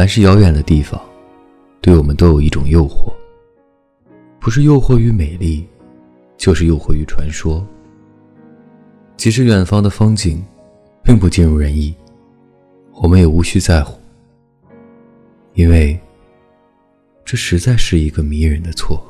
凡是遥远的地方，对我们都有一种诱惑，不是诱惑于美丽，就是诱惑于传说。即使远方的风景，并不尽如人意，我们也无需在乎，因为这实在是一个迷人的错。